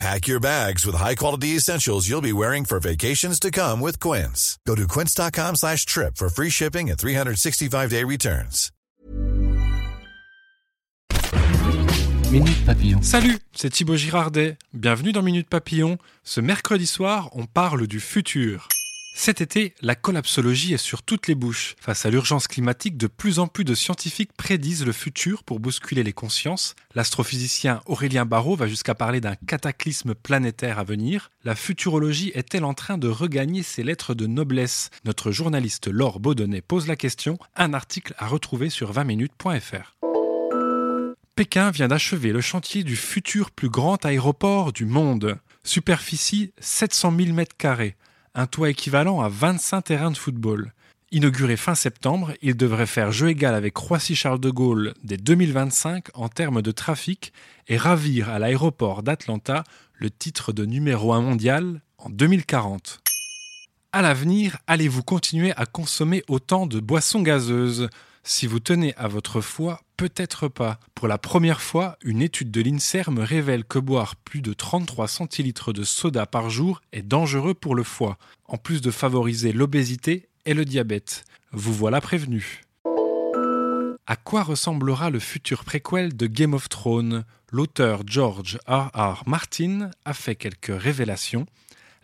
Pack your bags with high-quality essentials you'll be wearing for vacations to come with Quince. Go to quince.com slash trip for free shipping and 365-day returns. Minute Papillon. Salut, c'est Thibaut Girardet. Bienvenue dans Minute Papillon. Ce mercredi soir, on parle du futur. Cet été, la collapsologie est sur toutes les bouches. Face à l'urgence climatique, de plus en plus de scientifiques prédisent le futur pour bousculer les consciences. L'astrophysicien Aurélien Barraud va jusqu'à parler d'un cataclysme planétaire à venir. La futurologie est-elle en train de regagner ses lettres de noblesse? Notre journaliste Laure Baudonnet pose la question. Un article à retrouver sur 20minutes.fr. Pékin vient d'achever le chantier du futur plus grand aéroport du monde. Superficie 700 000 m2 un toit équivalent à 25 terrains de football. Inauguré fin septembre, il devrait faire jeu égal avec Roissy-Charles de Gaulle dès 2025 en termes de trafic et ravir à l'aéroport d'Atlanta le titre de numéro 1 mondial en 2040. À l'avenir, allez-vous continuer à consommer autant de boissons gazeuses? Si vous tenez à votre foi, peut-être pas. Pour la première fois, une étude de l'INSERM révèle que boire plus de 33 centilitres de soda par jour est dangereux pour le foie, en plus de favoriser l'obésité et le diabète. Vous voilà prévenu. À quoi ressemblera le futur préquel de Game of Thrones? L'auteur George R. R. Martin a fait quelques révélations.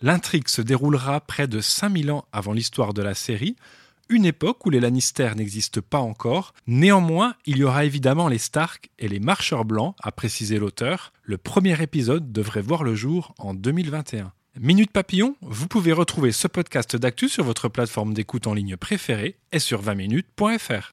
L'intrigue se déroulera près de 5000 ans avant l'histoire de la série, une époque où les Lannister n'existent pas encore. Néanmoins, il y aura évidemment les Stark et les Marcheurs Blancs, a précisé l'auteur. Le premier épisode devrait voir le jour en 2021. Minute Papillon, vous pouvez retrouver ce podcast d'actu sur votre plateforme d'écoute en ligne préférée et sur 20minutes.fr.